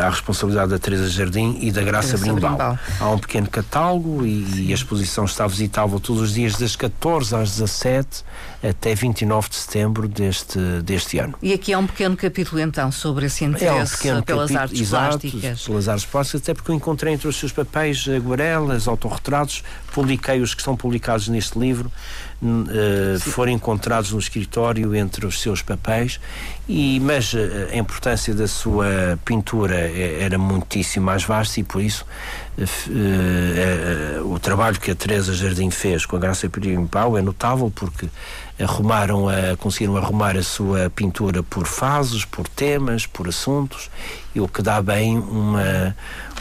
à responsabilidade da Teresa Jardim e da Graça. Brimbal. Há um pequeno catálogo e, e a exposição está visitável todos os dias das 14 às 17 até 29 de setembro deste, deste ano. E aqui há um pequeno capítulo então sobre esse interesse pelas capítulo, artes exato, plásticas. Pelas artes plásticas, até porque eu encontrei entre os seus papéis aguarelas, autorretratos, publiquei os que estão publicados neste livro, uh, foram encontrados no escritório entre os seus papéis, e, mas uh, a importância da sua pintura era muitíssimo mais vasta e por isso uh, o trabalho que a Teresa Jardim fez com a Graça Pirimpau é notável porque arrumaram a, conseguiram arrumar a sua pintura por fases, por temas, por assuntos, e o que dá bem uma,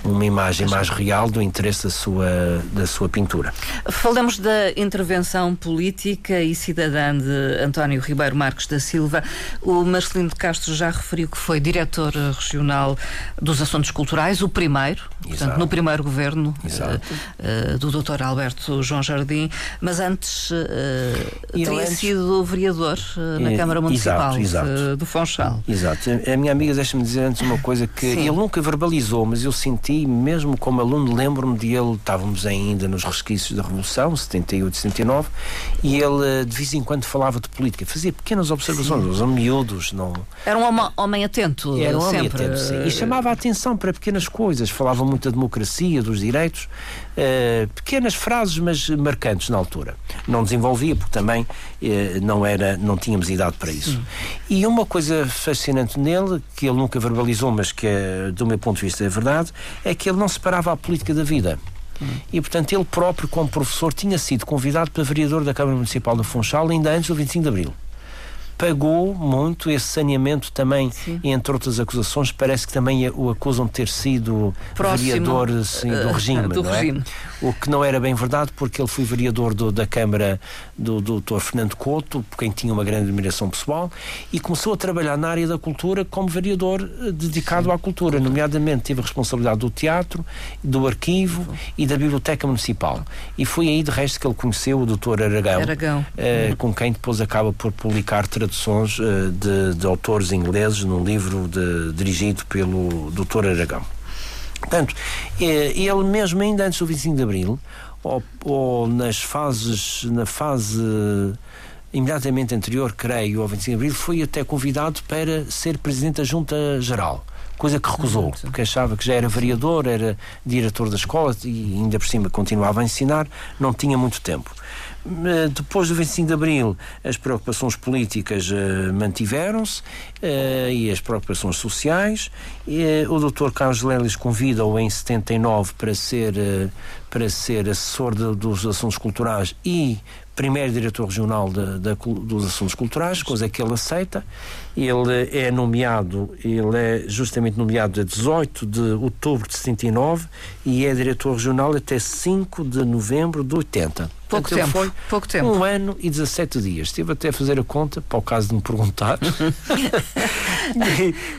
uma imagem mais real do interesse da sua, da sua pintura. Falamos da intervenção política e cidadã de António Ribeiro Marques da Silva. O Marcelino de Castro já referiu que foi diretor regional dos Assuntos Culturais, o primeiro, Exato. portanto, no primeiro governo uh, uh, do Dr. Alberto João Jardim, mas antes uh, teria antes... sido vereador na Câmara Municipal exato, exato. do Funchal. Exato. A minha amiga deixa-me dizer antes uma coisa que Sim. ele nunca verbalizou, mas eu senti mesmo como aluno, lembro-me de ele, estávamos ainda nos resquícios da Revolução, 78, 79, e ele eh, de vez em quando falava de política, fazia pequenas observações, sim. os miúdos, não. Era um homem atento, Era um sempre. homem atento, sim. E chamava a atenção para pequenas coisas, falava muito da democracia, dos direitos, uh, pequenas frases, mas marcantes na altura. Não desenvolvia, porque também uh, não, era, não tínhamos idade para isso. E uma coisa fascinante nele, que ele nunca verbalizou, mas que, do meu ponto de vista, é verdade, é que ele não separava a política da vida. Hum. E, portanto, ele próprio, como professor, tinha sido convidado para vereador da Câmara Municipal de Funchal ainda antes do 25 de Abril pagou muito esse saneamento também, Sim. entre outras acusações, parece que também o acusam de ter sido Próximo, vereador assim, do regime, do não é? O que não era bem verdade, porque ele foi vereador do, da Câmara do, do Dr. Fernando Couto, por quem tinha uma grande admiração pessoal, e começou a trabalhar na área da cultura como vereador eh, dedicado Sim. à cultura, nomeadamente teve a responsabilidade do teatro, do arquivo e da biblioteca municipal. E foi aí, de resto, que ele conheceu o Dr. Aragão, Aragão. Uh, com quem depois acaba por publicar traduções uh, de, de, autores ingleses num livro de, dirigido pelo Dr. Aragão. Portanto, ele mesmo ainda antes do 25 de Abril, ou, ou nas fases, na fase imediatamente anterior, creio, ao 25 de Abril, foi até convidado para ser Presidente da Junta Geral coisa que recusou, porque achava que já era vereador, era diretor da escola e ainda por cima continuava a ensinar, não tinha muito tempo. Eh, depois do 25 de Abril, as preocupações políticas uh, mantiveram-se uh, e as preocupações sociais. O Dr. Carlos Lelis convida-o em 79 para ser, para ser assessor dos assuntos culturais e primeiro diretor regional de, de, dos assuntos culturais, coisa que ele aceita. Ele é nomeado, ele é justamente nomeado a 18 de outubro de 79 e é diretor regional até 5 de novembro de 80. Pouco Portanto, tempo. Foi pouco tempo. Um ano e 17 dias. Estive até a fazer a conta, para o caso de me perguntar.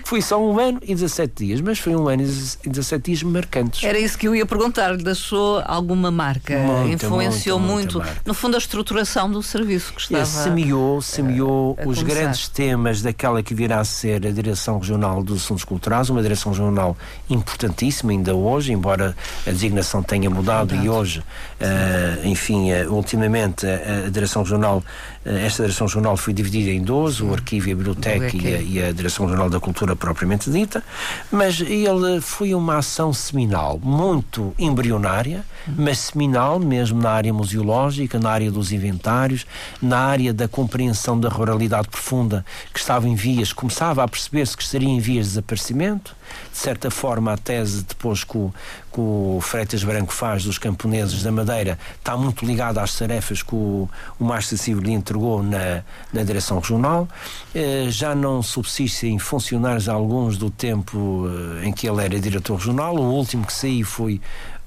foi só um ano e 17 dias, mas foi um ano e 17 dias marcantes. Era isso que eu ia perguntar. Deixou alguma marca? Muita, Influenciou muita, muito? Muita no fundo, a estruturação do serviço que estava. É, semeou, semeou a, a os começar. grandes temas daquela que virá a ser a Direção Regional dos Assuntos Culturais, uma direção regional importantíssima ainda hoje, embora a designação tenha mudado Verdade. e hoje, uh, enfim, uh, ultimamente a, a Direção Regional, uh, esta Direção Regional foi dividida em 12, o Arquivo e a Biblioteca e a, e a Direção Regional da Cultura propriamente dita, mas ele foi uma ação seminal, muito embrionária, mas seminal mesmo na área museológica, na área dos inventários, na área da compreensão da ruralidade profunda que estava em vias, começava a perceber-se que estaria em vias de desaparecimento. De certa forma, a tese depois que o, que o Freitas Branco faz dos camponeses da Madeira está muito ligada às tarefas que o, o Márcio Civil lhe entregou na, na direção regional. Eh, já não subsistem funcionários alguns do tempo eh, em que ele era diretor regional. O último que saiu foi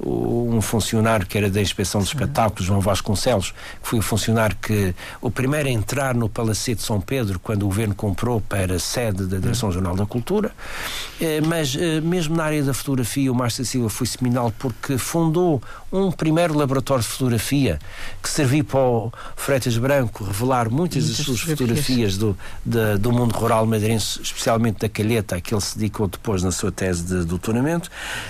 um funcionário que era da Inspeção de Espetáculos, João Vasconcelos, que foi o funcionário que o primeiro a entrar no Palacete de São Pedro quando o governo comprou para sede da Direção Jornal da Cultura. Eh, mas eh, mesmo na área da fotografia, o Márcio Silva foi seminal porque fundou um primeiro laboratório de fotografia que serviu para o Freitas Branco revelar muitas, muitas das suas fotografias do, do mundo rural madeirense, especialmente da Calheta, a que ele se dedicou depois na sua tese de doutoramento.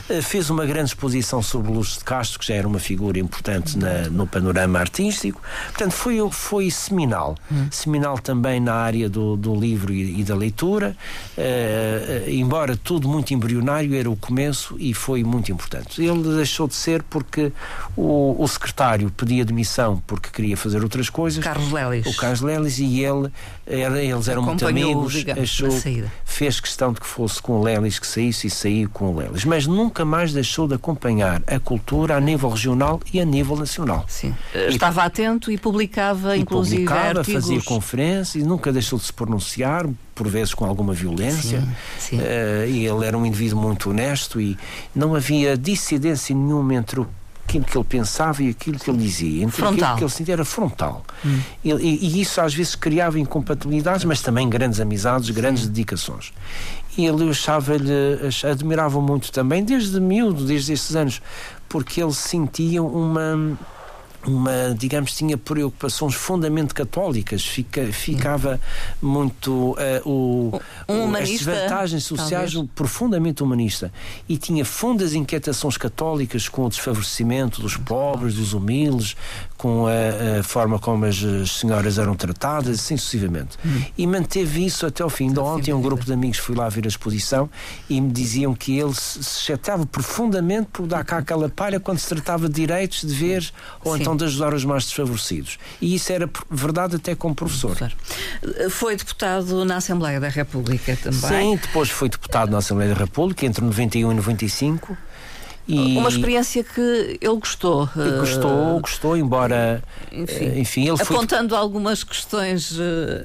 Eh, fez uma grande exposição sobre o Luz de Castro, que já era uma figura importante na, no panorama artístico. Portanto, foi, foi seminal. Hum. Seminal também na área do, do livro e, e da leitura. Uh, embora tudo muito embrionário, era o começo e foi muito importante. Ele deixou de ser porque o, o secretário pedia demissão porque queria fazer outras coisas. Carlos Lelis. O Carlos Lelis e ele, era, eles eram muito amigos, achou, fez questão de que fosse com o Lelis que saísse e saiu com o Lelis. Mas nunca mais deixou de acompanhar a cultura a nível regional e a nível nacional. Sim. E, Estava atento e publicava, e inclusive, publicava, artigos. fazia conferências e nunca deixou de se pronunciar, por vezes com alguma violência. Sim, sim. Uh, e ele era um indivíduo muito honesto e não havia dissidência nenhuma entre o aquilo que ele pensava e aquilo que ele dizia. Entre frontal. aquilo que ele sentia era frontal. Hum. E, e, isso às vezes criava incompatibilidades, mas também grandes amizades, grandes Sim. dedicações. E ele achava-lhe, admirava muito também, desde miúdo, desde esses anos, porque ele sentia uma uma, digamos, tinha preocupações fundamentalmente católicas, fica, ficava muito uh, o, um humanista, as vantagens sociais talvez. profundamente humanista e tinha fundas inquietações católicas com o desfavorecimento dos pobres, dos humildes, com a, a forma como as, as, senhoras eram tratadas, assim sucessivamente. Hum. E manteve isso até ao fim. Ainda ontem um grupo de amigos foi lá ver a exposição e me diziam que ele se, se chateava profundamente por dar cá aquela palha quando se tratava de direitos, deveres ou Sim. então de ajudar os mais desfavorecidos. E isso era verdade até como professor. Foi deputado na Assembleia da República também. Sim, depois foi deputado na Assembleia da República entre 91 e 95. E uma experiência que ele gostou. E gostou, uh, gostou, embora. Enfim, uh, enfim ele apontando foi... algumas questões,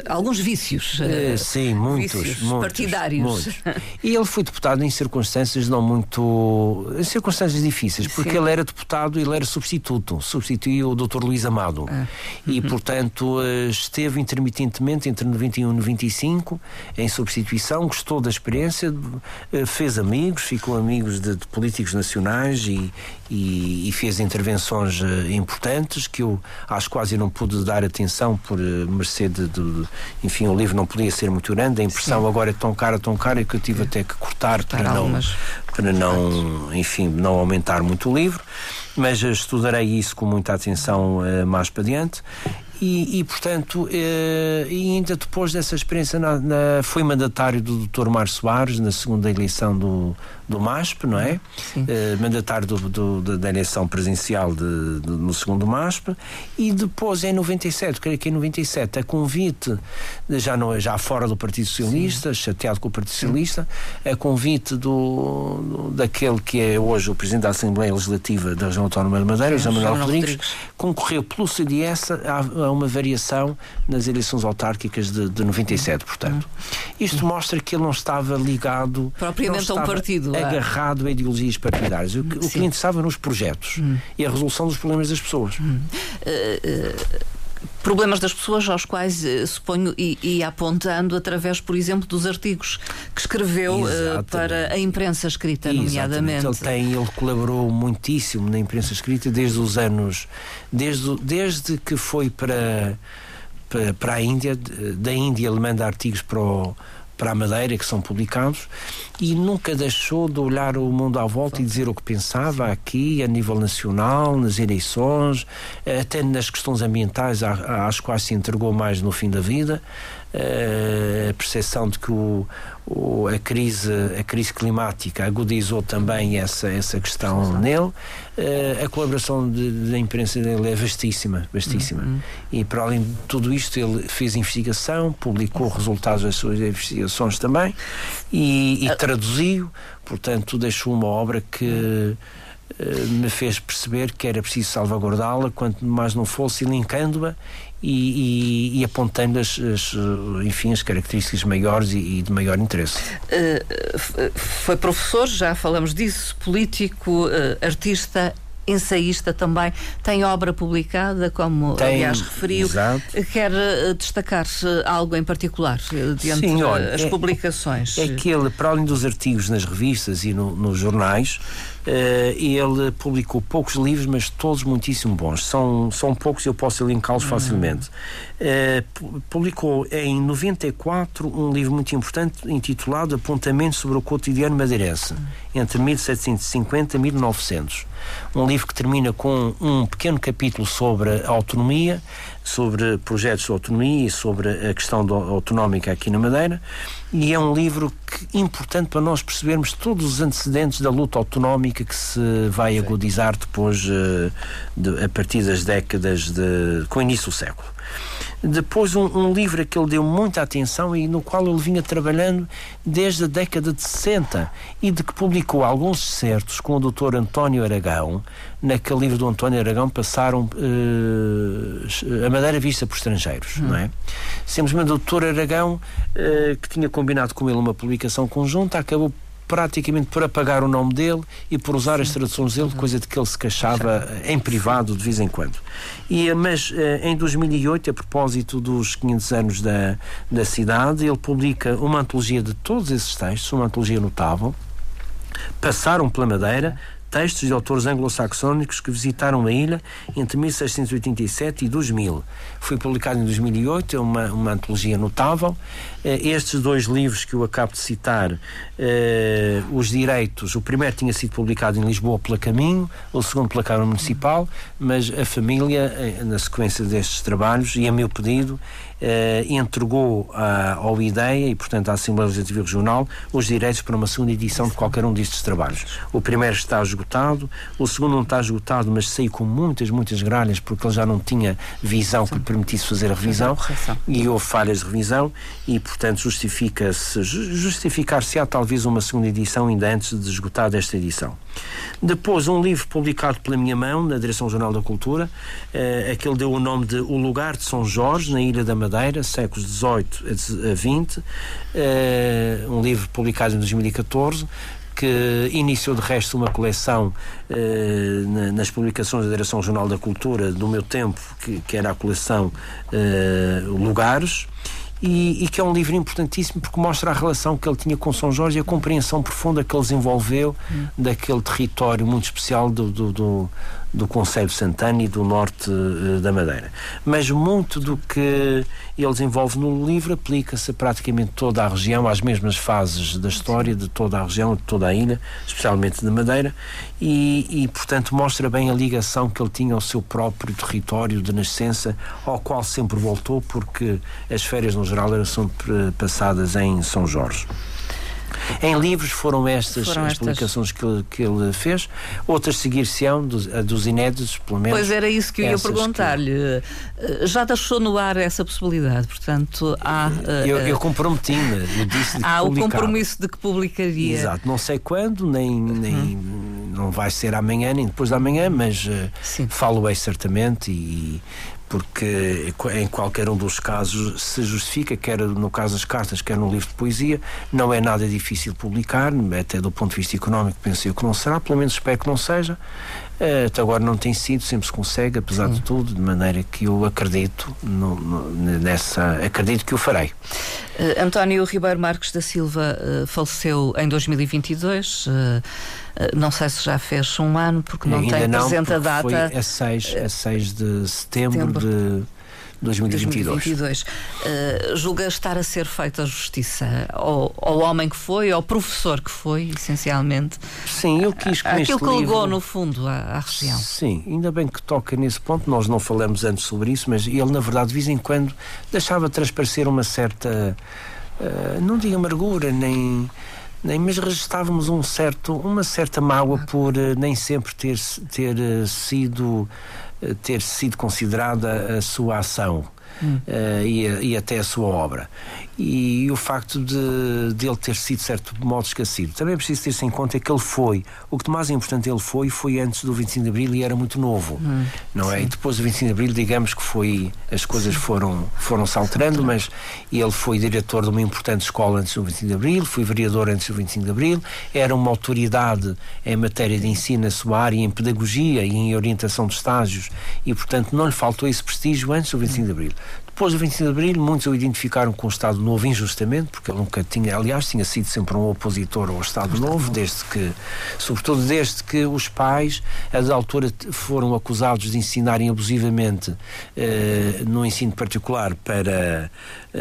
alguns vícios. sim, muitos, vícios muitos, partidários. Muitos. E ele foi deputado em circunstâncias não muito. em circunstâncias difíceis, porque sim. ele era deputado, ele era substituto, substituiu o Dr. Luís Amado. Ah. E, uhum. portanto, esteve intermitentemente entre 91 e 95 em substituição, gostou da experiência, fez amigos, ficou amigos de, de políticos nacionais e, e, e, fez intervenções uh, importantes que eu acho quase não pude dar atenção por uh, mercê de, de, enfim, o livro não podia ser muito grande, a impressão Sim. agora é tão cara, tão cara que eu tive até que cortar para não, para não, enfim, não aumentar muito o livro, mas uh, estudarei isso com muita atenção mais para diante e, e portanto, eh, e ainda depois dessa experiência, na, na, foi mandatário do Dr. Mário Soares na segunda eleição do, do MASP, não é? Eh, mandatário do, do, da eleição presencial de, de, no segundo MASP. E depois, em 97, creio que em 97, a convite, já, não, já fora do Partido Socialista, Sim. chateado com o Partido Socialista, a convite do, do, daquele que é hoje o Presidente da Assembleia Legislativa da Região Autónoma de Madeira, José Manuel Rodrigues, Rodrigues, concorreu pelo CDS a, a uma variação nas eleições autárquicas de, de 97, portanto. Isto mostra que ele não estava ligado propriamente a um partido, agarrado a ideologias partidárias. O que, o que lhe interessava nos projetos hum. e a resolução dos problemas das pessoas. Hum. Uh, uh problemas das pessoas aos quais eh, suponho e, e apontando através, por exemplo, dos artigos que escreveu uh, para a imprensa escrita, nomeadamente. Ele tem, ele colaborou muitíssimo na imprensa escrita desde os anos, desde, desde que foi para, para, para a Índia, da Índia ele manda artigos para o para a Madeira que são publicados e nunca deixou de olhar o mundo à volta e dizer o que pensava aqui, a nível nacional, nas eleições, até nas questões ambientais às quais se entregou mais no fim da vida. Eh, a percepção de que o, o, a, crise, a crise climática agudizou também essa, essa questão Sim. nele. Uh, a colaboração da imprensa dele é vastíssima, vastíssima. Uhum. E para além de tudo isto, ele fez investigação, publicou resultados das suas investigações também e, e traduziu, portanto, deixou uma obra que me fez perceber que era preciso salvaguardá-la, quanto mais não fosse, linkando-a e, e, e apontando as, as, enfim, as características maiores e, e de maior interesse. Uh, foi professor, já falamos disso, político, uh, artista ensaísta também, tem obra publicada, como tem, aliás referiu. Exato. Quer destacar algo em particular diante Sim, olha, as é, publicações? É que ele, para além dos artigos nas revistas e no, nos jornais, Uh, ele publicou poucos livros, mas todos muitíssimo bons. São, são poucos e eu posso elencá-los uhum. facilmente. Uh, publicou em 94 um livro muito importante intitulado Apontamentos sobre o Cotidiano Madeirense, entre 1750 e 1900. Um livro que termina com um pequeno capítulo sobre a autonomia, sobre projetos de autonomia e sobre a questão autonómica aqui na Madeira. E é um livro que, importante para nós percebermos todos os antecedentes da luta autonómica que se vai Sim. agudizar depois, uh, de, a partir das décadas de, com o início do século. Depois, um, um, livro a que ele deu muita atenção e no qual ele vinha trabalhando desde a década de 60 e de que publicou alguns certos com o Dr. António Aragão. Naquele livro do António Aragão passaram uh, a Madeira vista por estrangeiros, hum. não é? Simplesmente o Dr. Aragão, uh, que tinha combinado com ele uma publicação conjunta, acabou praticamente por apagar o nome dele e por usar as traduções dele, coisa de que ele se queixava em privado de vez em quando. E, mas eh, em 2008, a propósito dos 500 anos da, da cidade, ele publica uma antologia de todos esses textos, uma antologia notável, passaram pela Madeira, textos de autores anglo-saxónicos que visitaram a ilha entre 1687 e 2000. Foi publicado em 2008, é uma, uma antologia notável. Eh, estes dois livros que eu acabo de citar, eh, os direitos, o primeiro tinha sido publicado em Lisboa pela Caminho, o segundo pela Câmara Municipal, mas a família, eh, na sequência destes trabalhos, e a meu pedido, entregou à, ao IDEA e, portanto, à Assembleia Legislativa Regional os direitos para uma segunda edição de qualquer um destes trabalhos. O primeiro está esgotado, o segundo não está esgotado, mas saiu com muitas, muitas gralhas porque ele já não tinha visão que lhe permitisse fazer a revisão. e houve falhas de revisão e, portanto, justifica-se, justificar-se-á talvez uma segunda edição ainda antes de esgotar desta edição. Depois, um livro publicado pela minha mão, na Direção Jornal da Cultura, eh, aquele deu o nome de O Lugar de São Jorge, na Ilha da Madeira, séculos XVIII a XX, eh, um livro publicado em 2014, que iniciou de resto uma coleção eh, nas publicações da Direção Jornal da Cultura do meu tempo, que, que era a coleção eh, Lugares e, e, que é um livro importantíssimo porque mostra a relação que ele tinha com São Jorge e a compreensão profunda que ele desenvolveu hum. daquele território muito especial do, do, do do Conselho Santana e do norte uh, da Madeira. Mas muito do que ele desenvolve no livro aplica-se a praticamente toda a região, às mesmas fases da história de toda a região, de toda a ilha, especialmente da Madeira, e, e portanto mostra bem a ligação que ele tinha ao seu próprio território de nascença, ao qual sempre voltou, porque as férias no geral eram sempre passadas em São Jorge. Em livros foram estas foram as estas... publicações que ele, que ele fez, outras seguir-se-ão dos, dos inéditos, pelo menos. Pois era isso que eu ia perguntar-lhe. Que... Eh, já deixou no ar essa possibilidade, portanto há. Uh, eu, eu comprometi-me, eu disse Há o compromisso de que publicaria. Exato, não sei quando, nem, nem uhum. não vai ser amanhã, nem depois da manhã, mas falo-ei certamente e porque em qualquer um dos casos se justifica, quer no caso das cartas, quer no livro de poesia, não é nada difícil publicar, até do ponto de vista económico penso eu que não será, pelo menos espero que não seja. Eh, até agora não tem sido, sempre se consegue, apesar Sim. de tudo, de maneira que eu acredito no, no, nessa, acredito que o farei. Uh, António Ribeiro Marques da Silva uh, faleceu em 2022. Uh, não sei se já fez um ano, porque não Ainda tem presente a data. Foi a 6, a 6 de setembro, setembro. de 2022. 2022. Uh, julga estar a ser feita a justiça ao, ao, homem que foi, ao professor que foi, essencialmente? Sim, eu quis que Aquilo que livro... legou, no fundo, à, à, região. Sim, ainda bem que toca nesse ponto. Nós não falamos antes sobre isso, mas ele, na verdade, de vez em quando deixava transparecer uma certa. Uh, não digo amargura, nem nem, mas registávamos um certo, uma certa mágoa por uh, nem sempre ter, ter uh, sido ter sido considerada a sua ação. Hum. Uh, e, e, até a sua obra. e o facto de, de ele ter sido, de certo modo, esquecido. Também é preciso ter-se em conta que ele foi, o que de mais importante ele foi, foi antes do 25 de Abril e era muito novo, hum, não é? Sim. E depois do 25 de Abril, digamos que foi, as coisas foram, foram se alterando, mas ele foi diretor de uma importante escola antes do 25 de Abril, foi vereador antes do 25 de Abril, era uma autoridade em matéria de ensino na sua área, em pedagogia e em orientação de estágios, e portanto não lhe faltou esse prestígio antes do 25 de Abril. Depois do 25 de Abril, muitos o identificaram com o Estado Novo injustamente, porque ele nunca tinha, aliás, tinha sido sempre um opositor ao Estado Novo, desde que, sobretudo desde que os pais, a da altura, foram acusados de ensinarem abusivamente eh, no ensino particular para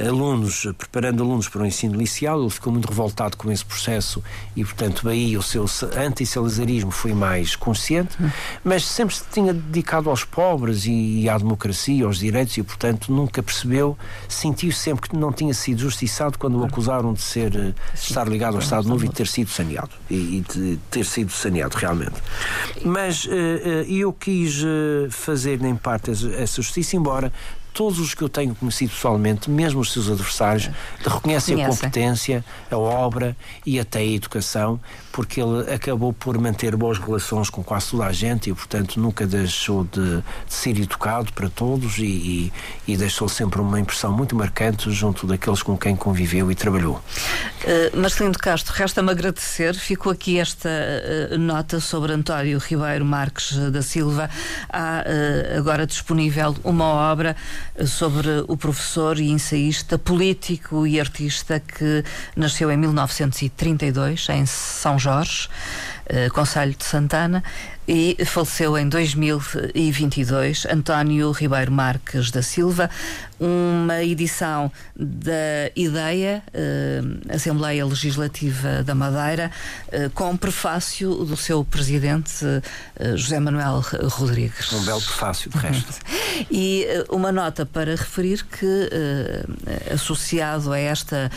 alunos, preparando alunos para o ensino liceal. Ele ficou muito revoltado com esse processo e, portanto, aí o seu anti-salazarismo foi mais consciente, mas sempre se tinha dedicado aos pobres e à democracia, aos direitos e, portanto, nunca percebeu, sentiu sempre que não tinha sido justiçado quando o acusaram de ser eh, de estar ligado ao Estado Novo e de ter sido saneado e, de ter sido saneado realmente. Mas uh, uh, eu quis fazer em parte essa justiça, embora todos os que eu tenho conhecido pessoalmente, mesmo os seus adversários, reconhecem a competência, a obra e até a educação, porque ele acabou por manter boas relações com quase toda a gente e, portanto, nunca deixou de, de ser educado para todos e, e, e, deixou sempre uma impressão muito marcante junto daqueles com quem conviveu e trabalhou. Uh, Marcelino de Castro, resta-me agradecer. Ficou aqui esta uh, nota sobre António Ribeiro Marques da Silva. Há uh, agora disponível uma obra sobre o professor e ensaísta, político e artista que nasceu em 1932 em São Jorge, uh, Conselho de Santana, e faleceu em 2022 António Ribeiro Marques da Silva, uma edição da Ideia, eh, Assembleia Legislativa da Madeira, eh, com prefácio do seu presidente eh, José Manuel Rodrigues. Um belo prefácio, de resto. e eh, uma nota para referir que, eh, associado a esta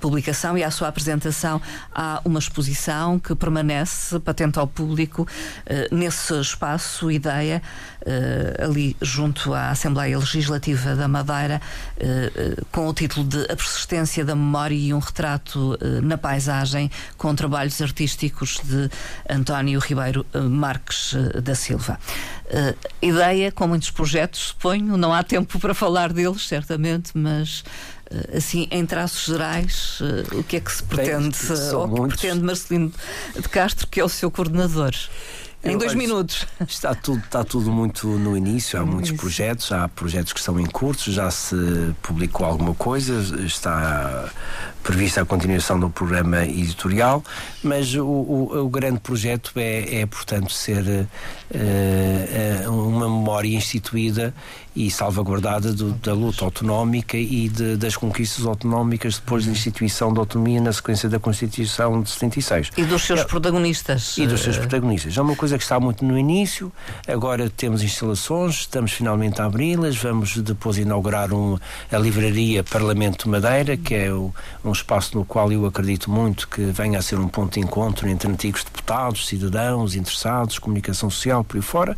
publicação e à sua apresentação, há uma exposição que permanece patente ao público nesse espaço Ideia, uh, ali junto à Assembleia Legislativa da Madeira, uh, com o título de A Persistência da Memória e um retrato na paisagem, com trabalhos artísticos de António Ribeiro Marques da Silva. ideia com muitos projetos, suponho, não há tempo para falar deles, certamente, mas assim, em traços gerais, o que é que se pretende, Bem, ou que pretende Marcelino de Castro, que é o seu coordenador? Em dois minutos. Está tudo, está tudo muito no início, há muitos projetos, há projetos que estão em curso, já se publicou alguma coisa, está prevista a continuação do programa editorial, mas o, o, o grande projeto é, é portanto, ser uh, uma memória instituída e salvaguardada do, da luta autonómica e de, das conquistas autonómicas depois da instituição da autonomia na sequência da Constituição de 76. E dos seus é, protagonistas. E dos seus protagonistas. É uma coisa que está muito no início, agora temos instalações, estamos finalmente a abri-las, vamos depois inaugurar um, a livraria Parlamento Madeira, que é o, um espaço no qual eu acredito muito que venha a ser um ponto de encontro entre antigos deputados, cidadãos, interessados, comunicação social, por aí fora,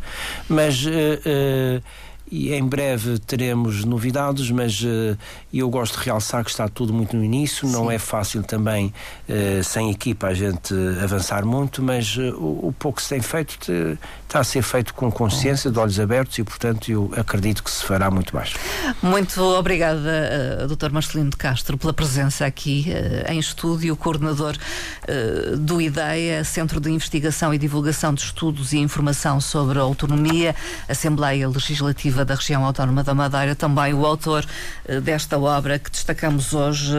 mas uh, uh, e em breve teremos novidades, mas uh, eu gosto de realçar que está tudo muito no início, Sim. não é fácil também, uh, sem equipa, a gente avançar muito, mas uh, o, o, pouco que se tem feito te, está a ser feito com consciência, de olhos abertos e, portanto, eu acredito que se fará muito mais. Muito obrigada, uh, Dr. Marcelino de Castro, pela presença aqui em estúdio, coordenador do IDEA, Centro de Investigação e Divulgação de Estudos e Informação sobre a Autonomia, Assembleia Legislativa da região autónoma da Madeira, também o autor eh, desta obra que destacamos hoje,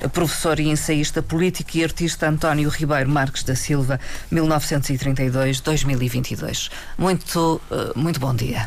eh, professor e ensaísta político e artista António Ribeiro Marques da Silva, 1932-2022. Muito, eh, muito bom dia.